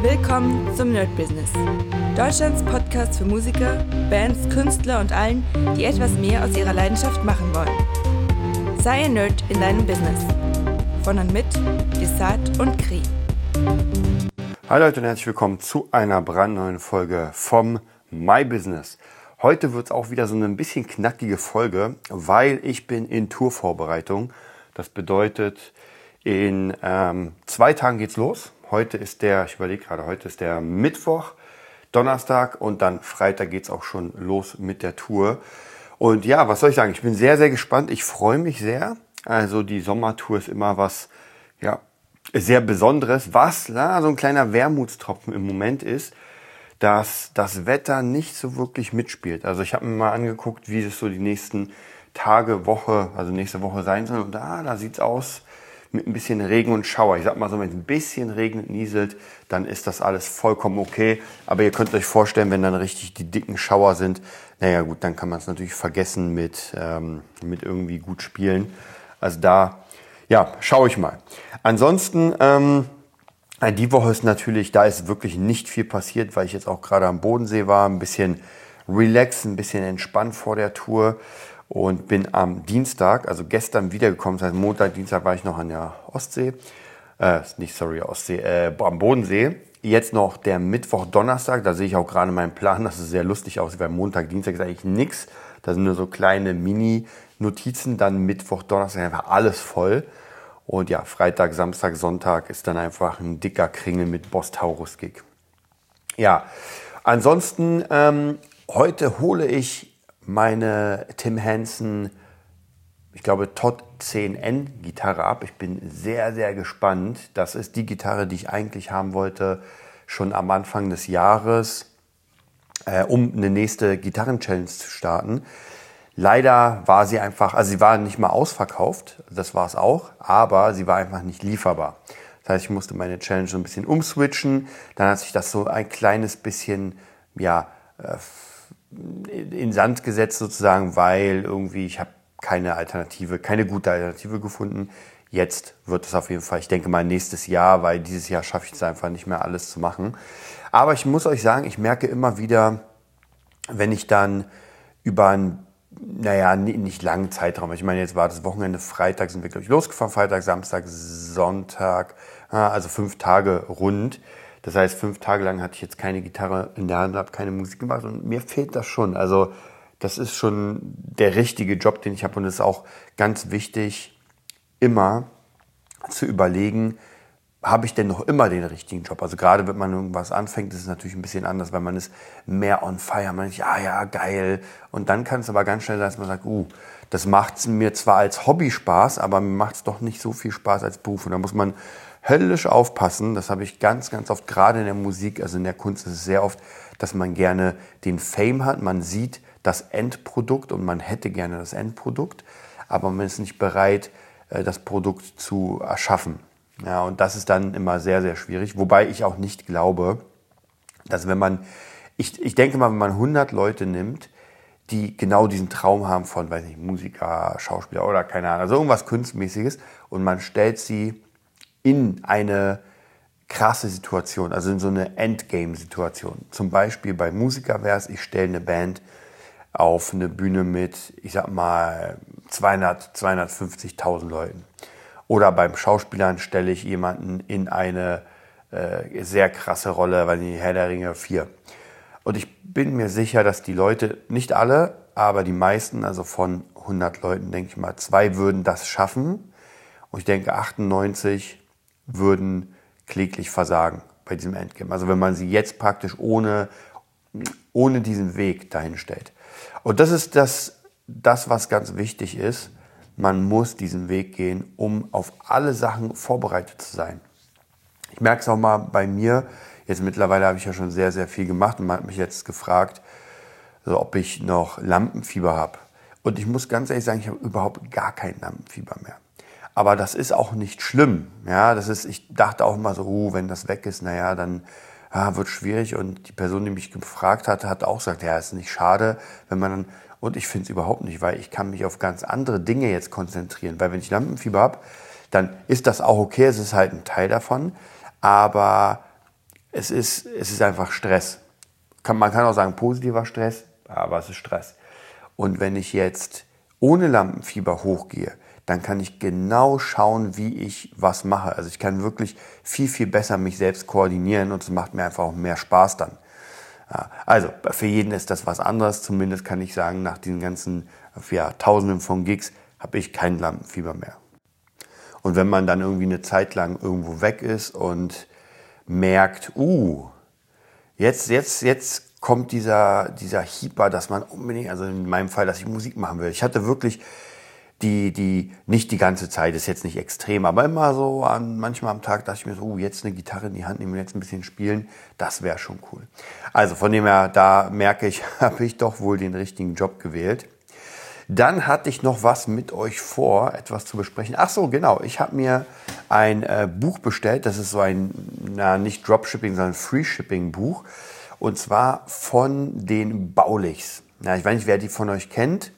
Willkommen zum Nerd Business. Deutschlands Podcast für Musiker, Bands, Künstler und allen, die etwas mehr aus ihrer Leidenschaft machen wollen. Sei ein Nerd in deinem Business. Von und mit Desart und Kri. Hi Leute und herzlich willkommen zu einer brandneuen Folge vom My Business. Heute wird es auch wieder so eine ein bisschen knackige Folge, weil ich bin in Tourvorbereitung. Das bedeutet, in ähm, zwei Tagen geht's los. Heute ist der, ich überlege gerade, heute ist der Mittwoch, Donnerstag und dann Freitag geht es auch schon los mit der Tour. Und ja, was soll ich sagen? Ich bin sehr, sehr gespannt. Ich freue mich sehr. Also die Sommertour ist immer was, ja, sehr Besonderes. Was na, so ein kleiner Wermutstropfen im Moment ist, dass das Wetter nicht so wirklich mitspielt. Also ich habe mir mal angeguckt, wie es so die nächsten Tage, Woche, also nächste Woche sein soll. Und da, da sieht's aus mit ein bisschen Regen und Schauer. Ich sag mal so, wenn es ein bisschen regnet, nieselt, dann ist das alles vollkommen okay. Aber ihr könnt euch vorstellen, wenn dann richtig die dicken Schauer sind, naja gut, dann kann man es natürlich vergessen mit, ähm, mit irgendwie gut spielen. Also da, ja, schaue ich mal. Ansonsten, ähm, die Woche ist natürlich, da ist wirklich nicht viel passiert, weil ich jetzt auch gerade am Bodensee war, ein bisschen relaxed, ein bisschen entspannt vor der Tour und bin am Dienstag, also gestern wiedergekommen, das heißt Montag, Dienstag war ich noch an der Ostsee, äh, nicht sorry, Ostsee, äh, am Bodensee. Jetzt noch der Mittwoch, Donnerstag, da sehe ich auch gerade meinen Plan, dass es sehr lustig aussieht, weil Montag, Dienstag ist eigentlich nichts. Da sind nur so kleine Mini-Notizen, dann Mittwoch, Donnerstag einfach alles voll. Und ja, Freitag, Samstag, Sonntag ist dann einfach ein dicker Kringel mit Boss Taurus Gig. Ja, ansonsten ähm, heute hole ich meine Tim Henson, ich glaube, Todd 10N Gitarre ab. Ich bin sehr, sehr gespannt. Das ist die Gitarre, die ich eigentlich haben wollte, schon am Anfang des Jahres, äh, um eine nächste Gitarren-Challenge zu starten. Leider war sie einfach, also sie war nicht mal ausverkauft, das war es auch, aber sie war einfach nicht lieferbar. Das heißt, ich musste meine Challenge so ein bisschen umswitchen. Dann hat sich das so ein kleines bisschen, ja, äh, in Sand gesetzt sozusagen, weil irgendwie ich habe keine Alternative, keine gute Alternative gefunden. Jetzt wird es auf jeden Fall, ich denke mal nächstes Jahr, weil dieses Jahr schaffe ich es einfach nicht mehr alles zu machen. Aber ich muss euch sagen, ich merke immer wieder, wenn ich dann über einen, naja, nicht langen Zeitraum, ich meine, jetzt war das Wochenende, Freitag sind wir, glaube ich, losgefahren, Freitag, Samstag, Sonntag, also fünf Tage rund. Das heißt, fünf Tage lang hatte ich jetzt keine Gitarre in der Hand, habe keine Musik gemacht und mir fehlt das schon. Also das ist schon der richtige Job, den ich habe und es ist auch ganz wichtig, immer zu überlegen, habe ich denn noch immer den richtigen Job? Also gerade wenn man irgendwas anfängt, ist es natürlich ein bisschen anders, weil man ist mehr on fire. Man denkt, ja, ja, geil. Und dann kann es aber ganz schnell sein, dass man sagt, uh, das macht mir zwar als Hobby Spaß, aber mir macht es doch nicht so viel Spaß als Beruf. Und da muss man höllisch aufpassen. Das habe ich ganz, ganz oft, gerade in der Musik, also in der Kunst ist es sehr oft, dass man gerne den Fame hat. Man sieht das Endprodukt und man hätte gerne das Endprodukt, aber man ist nicht bereit, äh, das Produkt zu erschaffen. Ja, und das ist dann immer sehr, sehr schwierig. Wobei ich auch nicht glaube, dass wenn man, ich, ich denke mal, wenn man 100 Leute nimmt, die genau diesen Traum haben von, weiß nicht, Musiker, Schauspieler oder keine Ahnung, also irgendwas Kunstmäßiges und man stellt sie in eine krasse Situation, also in so eine Endgame-Situation. Zum Beispiel bei Musiker wäre es, ich stelle eine Band auf eine Bühne mit, ich sag mal, 200, 250.000 Leuten. Oder beim Schauspielern stelle ich jemanden in eine äh, sehr krasse Rolle, weil die Herr der Ringe 4. Und ich bin mir sicher, dass die Leute, nicht alle, aber die meisten, also von 100 Leuten, denke ich mal, zwei würden das schaffen. Und ich denke, 98 würden kläglich versagen bei diesem Endgame. Also wenn man sie jetzt praktisch ohne, ohne diesen Weg dahin stellt. Und das ist das, das, was ganz wichtig ist. Man muss diesen Weg gehen, um auf alle Sachen vorbereitet zu sein. Ich merke es auch mal bei mir. Jetzt mittlerweile habe ich ja schon sehr, sehr viel gemacht und man hat mich jetzt gefragt, also ob ich noch Lampenfieber habe. Und ich muss ganz ehrlich sagen, ich habe überhaupt gar kein Lampenfieber mehr. Aber das ist auch nicht schlimm. Ja, das ist, ich dachte auch mal so, uh, wenn das weg ist, naja, dann ah, wird schwierig. Und die Person, die mich gefragt hatte, hat auch gesagt, ja, ist nicht schade, wenn man dann, und ich finde es überhaupt nicht, weil ich kann mich auf ganz andere Dinge jetzt konzentrieren. Weil wenn ich Lampenfieber habe, dann ist das auch okay, es ist halt ein Teil davon. Aber es ist, es ist einfach Stress. Kann, man kann auch sagen positiver Stress, aber es ist Stress. Und wenn ich jetzt ohne Lampenfieber hochgehe, dann kann ich genau schauen, wie ich was mache. Also ich kann wirklich viel, viel besser mich selbst koordinieren und es macht mir einfach auch mehr Spaß dann. Also für jeden ist das was anderes. Zumindest kann ich sagen, nach diesen ganzen ja, Tausenden von Gigs habe ich kein Lampenfieber mehr. Und wenn man dann irgendwie eine Zeit lang irgendwo weg ist und merkt, uh, jetzt, jetzt, jetzt kommt dieser, dieser Hieper, dass man unbedingt, also in meinem Fall, dass ich Musik machen will. Ich hatte wirklich die, die, nicht die ganze Zeit, ist jetzt nicht extrem, aber immer so an, manchmal am Tag dachte ich mir so, uh, jetzt eine Gitarre in die Hand nehmen und jetzt ein bisschen spielen, das wäre schon cool. Also von dem her, da merke ich, habe ich doch wohl den richtigen Job gewählt. Dann hatte ich noch was mit euch vor, etwas zu besprechen. Ach so, genau. Ich habe mir ein äh, Buch bestellt. Das ist so ein, na, nicht Dropshipping, sondern Free Shipping Buch. Und zwar von den Baulichs. Ja, ich weiß nicht, wer die von euch kennt.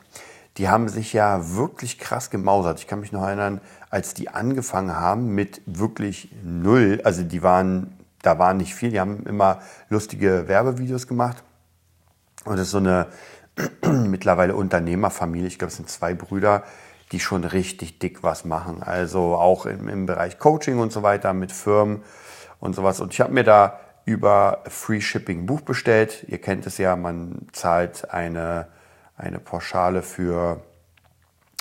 Die haben sich ja wirklich krass gemausert. Ich kann mich noch erinnern, als die angefangen haben mit wirklich null. Also die waren, da war nicht viel. Die haben immer lustige Werbevideos gemacht. Und das ist so eine mittlerweile Unternehmerfamilie. Ich glaube, es sind zwei Brüder, die schon richtig dick was machen. Also auch im, im Bereich Coaching und so weiter mit Firmen und sowas. Und ich habe mir da über Free Shipping Buch bestellt. Ihr kennt es ja, man zahlt eine, eine Pauschale für,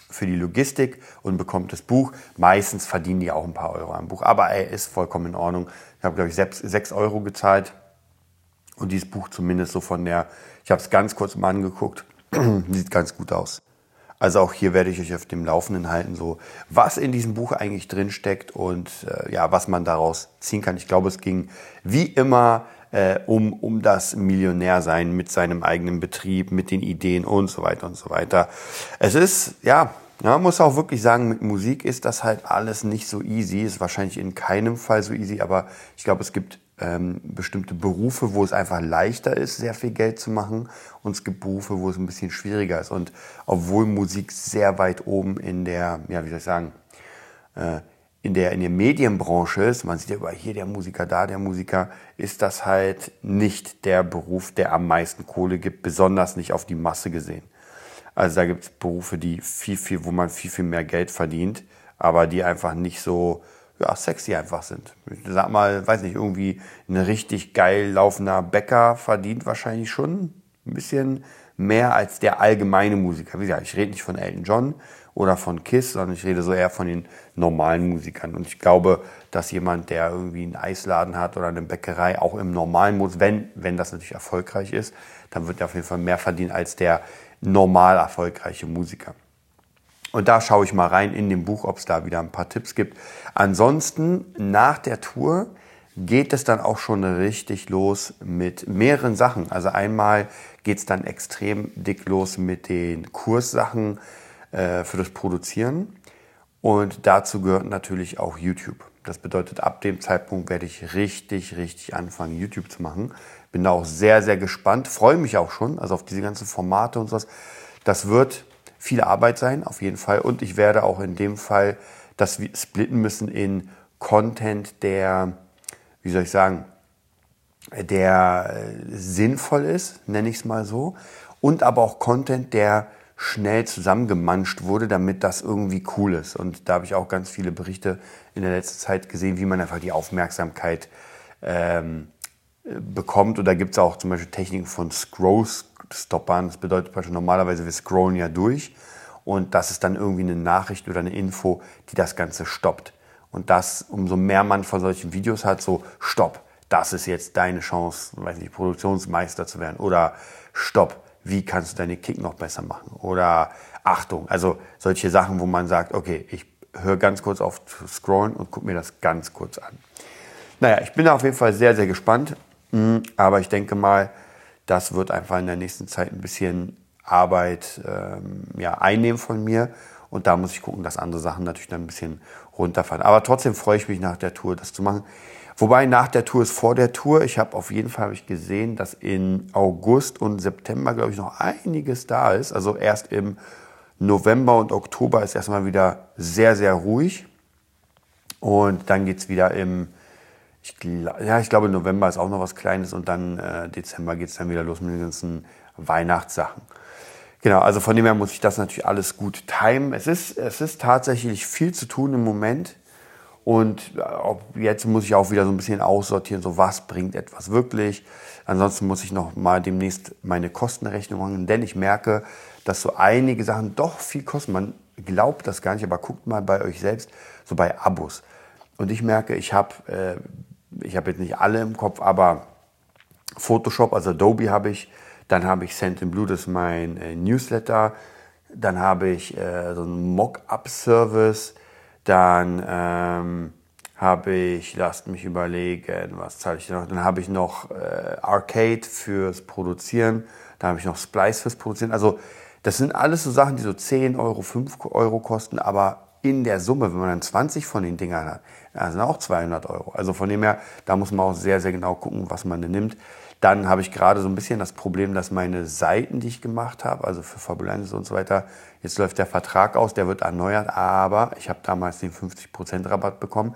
für die Logistik und bekommt das Buch. Meistens verdienen die auch ein paar Euro am Buch, aber er ist vollkommen in Ordnung. Ich habe, glaube ich, 6 Euro gezahlt und dieses Buch zumindest so von der, ich habe es ganz kurz mal angeguckt, sieht ganz gut aus. Also auch hier werde ich euch auf dem Laufenden halten, so was in diesem Buch eigentlich drin steckt und äh, ja, was man daraus ziehen kann. Ich glaube, es ging wie immer äh, um, um das Millionärsein mit seinem eigenen Betrieb, mit den Ideen und so weiter und so weiter. Es ist, ja, man muss auch wirklich sagen, mit Musik ist das halt alles nicht so easy. Ist wahrscheinlich in keinem Fall so easy, aber ich glaube, es gibt ähm, bestimmte Berufe, wo es einfach leichter ist, sehr viel Geld zu machen. Und es gibt Berufe, wo es ein bisschen schwieriger ist. Und obwohl Musik sehr weit oben in der, ja, wie soll ich sagen, äh, in der, in der Medienbranche ist, man sieht ja über hier der Musiker, da der Musiker, ist das halt nicht der Beruf, der am meisten Kohle gibt, besonders nicht auf die Masse gesehen. Also da gibt es Berufe, die viel, viel, wo man viel, viel mehr Geld verdient, aber die einfach nicht so, ja, sexy einfach sind. Ich sag mal, weiß nicht, irgendwie ein richtig geil laufender Bäcker verdient wahrscheinlich schon ein bisschen mehr als der allgemeine Musiker. Wie gesagt, ich rede nicht von Elton John oder von Kiss, sondern ich rede so eher von den normalen Musikern. Und ich glaube, dass jemand, der irgendwie einen Eisladen hat oder eine Bäckerei, auch im normalen Modus, wenn, wenn das natürlich erfolgreich ist, dann wird er auf jeden Fall mehr verdienen als der normal erfolgreiche Musiker. Und da schaue ich mal rein in dem Buch, ob es da wieder ein paar Tipps gibt. Ansonsten nach der Tour geht es dann auch schon richtig los mit mehreren Sachen. Also einmal geht es dann extrem dick los mit den Kurssachen äh, für das Produzieren. Und dazu gehört natürlich auch YouTube. Das bedeutet, ab dem Zeitpunkt werde ich richtig, richtig anfangen, YouTube zu machen. Bin da auch sehr, sehr gespannt, freue mich auch schon, also auf diese ganzen Formate und sowas. Das wird viel Arbeit sein, auf jeden Fall. Und ich werde auch in dem Fall das splitten müssen in Content, der, wie soll ich sagen, der äh, sinnvoll ist, nenne ich es mal so. Und aber auch Content, der schnell zusammengemanscht wurde, damit das irgendwie cool ist. Und da habe ich auch ganz viele Berichte in der letzten Zeit gesehen, wie man einfach die Aufmerksamkeit ähm, bekommt. Und da gibt es auch zum Beispiel Techniken von Scroll stoppern. Das bedeutet normalerweise, wir scrollen ja durch und das ist dann irgendwie eine Nachricht oder eine Info, die das Ganze stoppt. Und das, umso mehr man von solchen Videos hat, so Stopp, das ist jetzt deine Chance, weiß nicht, Produktionsmeister zu werden. Oder Stopp, wie kannst du deine Kick noch besser machen? Oder Achtung, also solche Sachen, wo man sagt, okay, ich höre ganz kurz auf zu scrollen und gucke mir das ganz kurz an. Naja, ich bin auf jeden Fall sehr, sehr gespannt. Hm, aber ich denke mal, das wird einfach in der nächsten Zeit ein bisschen Arbeit ähm, ja, einnehmen von mir. Und da muss ich gucken, dass andere Sachen natürlich dann ein bisschen runterfahren. Aber trotzdem freue ich mich nach der Tour, das zu machen. Wobei nach der Tour ist vor der Tour. Ich habe auf jeden Fall ich gesehen, dass in August und September, glaube ich, noch einiges da ist. Also erst im November und Oktober ist erstmal wieder sehr, sehr ruhig. Und dann geht es wieder im ich, ja, ich glaube, November ist auch noch was Kleines und dann äh, Dezember geht es dann wieder los mit den ganzen Weihnachtssachen. Genau, also von dem her muss ich das natürlich alles gut timen. Es ist, es ist tatsächlich viel zu tun im Moment. Und äh, jetzt muss ich auch wieder so ein bisschen aussortieren, so was bringt etwas wirklich. Ansonsten muss ich noch mal demnächst meine Kostenrechnung machen, denn ich merke, dass so einige Sachen doch viel kosten. Man glaubt das gar nicht, aber guckt mal bei euch selbst, so bei Abos. Und ich merke, ich habe, äh, ich habe jetzt nicht alle im Kopf, aber Photoshop, also Adobe habe ich, dann habe ich Send in Blue, das ist mein äh, Newsletter, dann habe ich äh, so einen Mock-up-Service, dann ähm, habe ich, lasst mich überlegen, was zahle ich noch? Dann habe ich noch äh, Arcade fürs Produzieren, dann habe ich noch Splice fürs Produzieren. Also das sind alles so Sachen, die so 10 Euro, 5 Euro kosten, aber in der Summe, wenn man dann 20 von den Dingern hat, sind auch 200 Euro. Also von dem her, da muss man auch sehr, sehr genau gucken, was man denn nimmt. Dann habe ich gerade so ein bisschen das Problem, dass meine Seiten, die ich gemacht habe, also für Fabulensis und so weiter, jetzt läuft der Vertrag aus, der wird erneuert, aber ich habe damals den 50% Rabatt bekommen.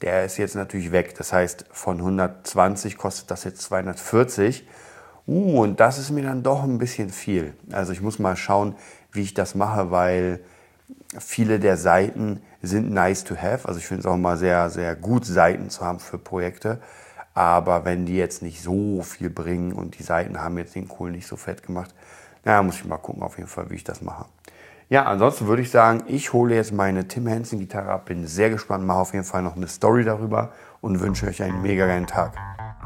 Der ist jetzt natürlich weg. Das heißt, von 120 kostet das jetzt 240. Uh, und das ist mir dann doch ein bisschen viel. Also ich muss mal schauen, wie ich das mache, weil viele der Seiten sind nice to have. Also ich finde es auch mal sehr, sehr gut, Seiten zu haben für Projekte. Aber wenn die jetzt nicht so viel bringen und die Seiten haben jetzt den Kohl nicht so fett gemacht, naja, muss ich mal gucken auf jeden Fall, wie ich das mache. Ja, ansonsten würde ich sagen, ich hole jetzt meine Tim Henson Gitarre ab, bin sehr gespannt, mache auf jeden Fall noch eine Story darüber und wünsche euch einen mega geilen Tag.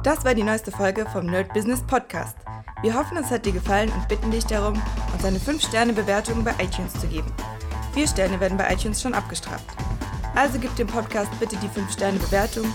Das war die neueste Folge vom Nerd Business Podcast. Wir hoffen, es hat dir gefallen und bitten dich darum, uns eine 5-Sterne-Bewertung bei iTunes zu geben. Vier Sterne werden bei iTunes schon abgestraft. Also gib dem Podcast bitte die 5-Sterne-Bewertung und